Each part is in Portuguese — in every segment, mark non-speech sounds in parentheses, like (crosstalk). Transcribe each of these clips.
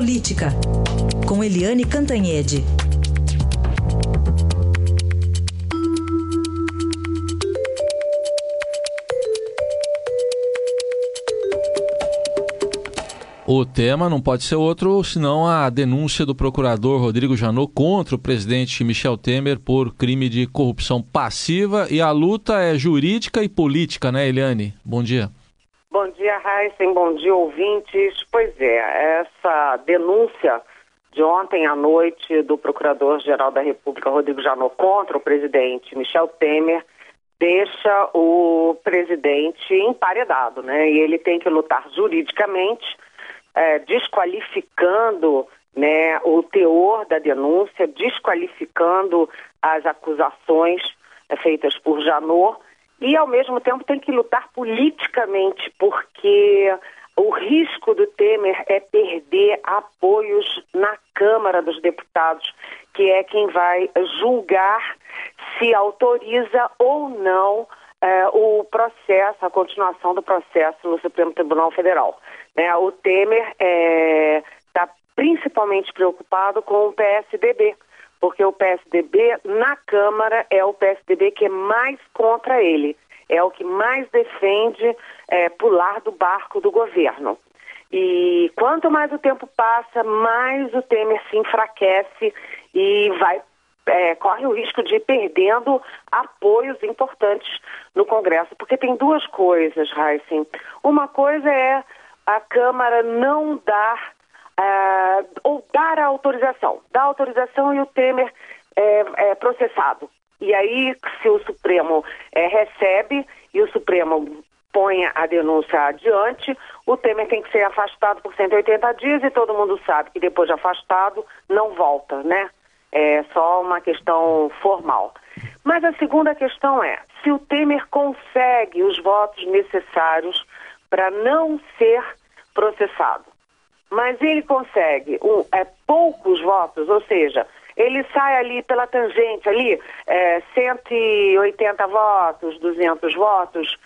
Política, com Eliane Cantanhede. O tema não pode ser outro senão a denúncia do procurador Rodrigo Janot contra o presidente Michel Temer por crime de corrupção passiva e a luta é jurídica e política, né, Eliane? Bom dia. Bom dia, Heisen. Bom dia, ouvintes. Pois é, essa denúncia de ontem à noite do Procurador-Geral da República, Rodrigo Janot, contra o presidente Michel Temer, deixa o presidente emparedado, né? E ele tem que lutar juridicamente é, desqualificando né, o teor da denúncia, desqualificando as acusações é, feitas por Janot e, ao mesmo tempo, tem que lutar politicamente, porque o risco do Temer é perder apoios na Câmara dos Deputados, que é quem vai julgar se autoriza ou não é, o processo, a continuação do processo no Supremo Tribunal Federal. Né? O Temer está é, tá principalmente preocupado com o PSDB, porque o PSDB na Câmara é o PSDB que é mais contra ele, é o que mais defende é, pular do barco do governo. E quanto mais o tempo passa, mais o Temer se enfraquece e vai é, corre o risco de ir perdendo apoios importantes no Congresso, porque tem duas coisas, Heisen. Uma coisa é a Câmara não dar uh, ou dar a autorização, dar a autorização e o Temer é, é processado. E aí, se o Supremo é, recebe e o Supremo põe a denúncia adiante, o Temer tem que ser afastado por 180 dias e todo mundo sabe que depois de afastado não volta, né? É só uma questão formal. Mas a segunda questão é: se o Temer consegue os votos necessários para não ser processado, mas ele consegue um, é, poucos votos, ou seja, ele sai ali pela tangente, ali, é, 180 votos, 200 votos,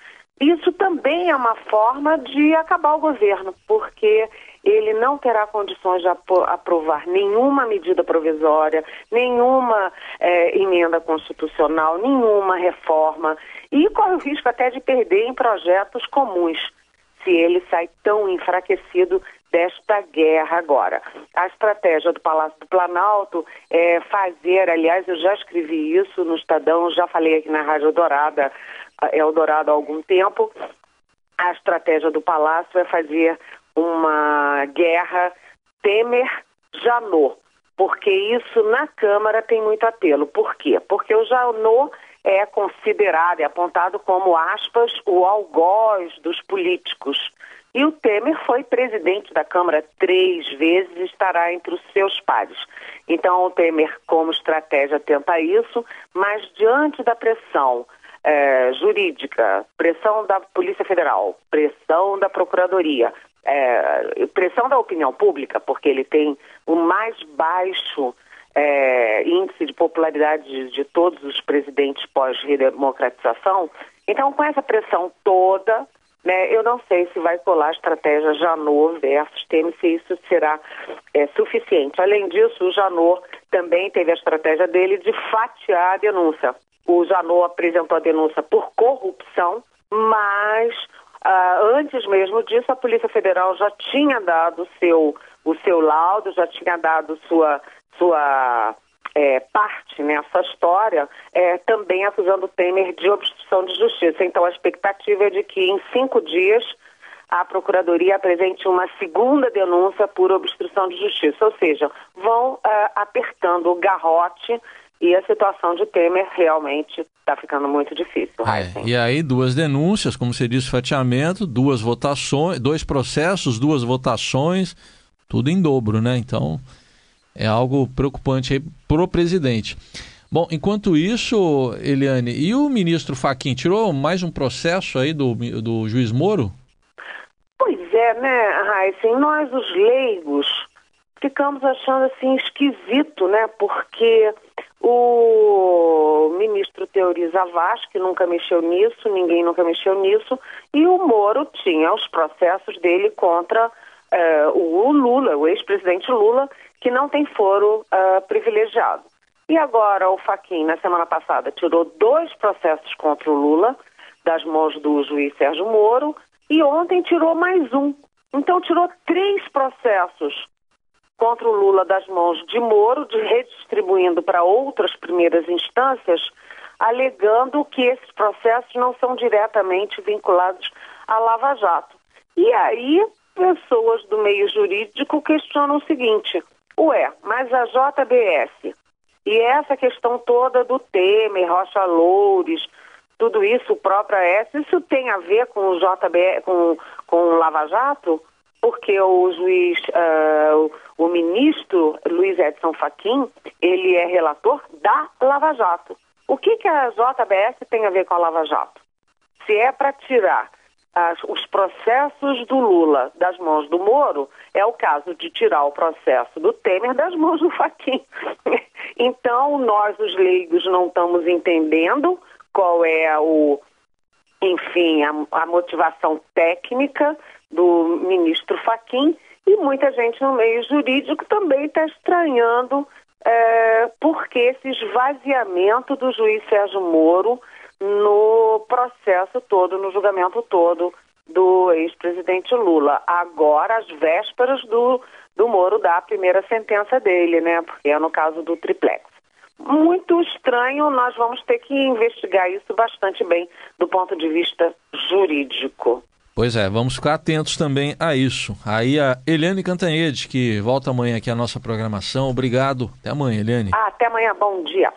isso também é uma forma de acabar o governo, porque ele não terá condições de aprovar nenhuma medida provisória, nenhuma é, emenda constitucional, nenhuma reforma. E corre o risco até de perder em projetos comuns se ele sai tão enfraquecido desta guerra agora. A estratégia do Palácio do Planalto é fazer, aliás, eu já escrevi isso no Estadão, já falei aqui na Rádio Dourada, Eldorado há algum tempo. A estratégia do Palácio é fazer uma guerra Temer-Janot, porque isso na Câmara tem muito apelo. Por quê? Porque o Janot é considerado, é apontado como, aspas, o algoz dos políticos. E o Temer foi presidente da Câmara três vezes e estará entre os seus pares. Então, o Temer, como estratégia, tenta isso, mas diante da pressão é, jurídica, pressão da Polícia Federal, pressão da Procuradoria, é, pressão da opinião pública, porque ele tem o mais baixo é, índice de popularidade de, de todos os presidentes pós-redemocratização. Então, com essa pressão toda, né, eu não sei se vai colar a estratégia Janot versus Temer, se isso será é, suficiente. Além disso, o Janot também teve a estratégia dele de fatiar a denúncia. O Janot apresentou a denúncia por corrupção, mas Uh, antes mesmo disso, a Polícia Federal já tinha dado seu, o seu laudo, já tinha dado sua, sua é, parte nessa história, é, também acusando o Temer de obstrução de justiça. Então, a expectativa é de que em cinco dias a Procuradoria apresente uma segunda denúncia por obstrução de justiça, ou seja, vão uh, apertando o garrote e a situação de Temer realmente está ficando muito difícil. É, e aí duas denúncias, como você disse, fatiamento, duas votações, dois processos, duas votações, tudo em dobro, né? Então é algo preocupante aí pro presidente. Bom, enquanto isso, Eliane, e o ministro Faquim tirou mais um processo aí do, do juiz Moro? Pois é, né, Raíssa? Nós, os leigos, ficamos achando assim esquisito, né? Porque o ministro Teori Zavas, que nunca mexeu nisso, ninguém nunca mexeu nisso, e o Moro tinha os processos dele contra uh, o Lula, o ex-presidente Lula, que não tem foro uh, privilegiado. E agora o Faquin, na semana passada, tirou dois processos contra o Lula das mãos do juiz Sérgio Moro e ontem tirou mais um. Então tirou três processos contra o Lula das mãos de Moro, de redistribuindo para outras primeiras instâncias, alegando que esses processos não são diretamente vinculados à Lava Jato. E aí, pessoas do meio jurídico questionam o seguinte: ué, mas a JBS e essa questão toda do Temer, Rocha Loures, tudo isso, o próprio AS, isso tem a ver com o JB, com, com o Lava Jato? Porque o juiz, uh, o ministro Luiz Edson Fachin, ele é relator da Lava Jato. O que, que a JBS tem a ver com a Lava Jato? Se é para tirar as, os processos do Lula das mãos do Moro, é o caso de tirar o processo do Temer das mãos do Fachin. (laughs) então, nós, os leigos, não estamos entendendo qual é o, enfim, a, a motivação técnica do ministro Fachin e muita gente no meio jurídico também está estranhando é, porque esse esvaziamento do juiz Sérgio Moro no processo todo, no julgamento todo do ex-presidente Lula. Agora, às vésperas do, do Moro dar a primeira sentença dele, né? Porque é no caso do triplex. Muito estranho, nós vamos ter que investigar isso bastante bem do ponto de vista jurídico. Pois é, vamos ficar atentos também a isso. Aí a Eliane Cantanhede, que volta amanhã aqui à nossa programação. Obrigado. Até amanhã, Eliane. Ah, até amanhã. Bom dia.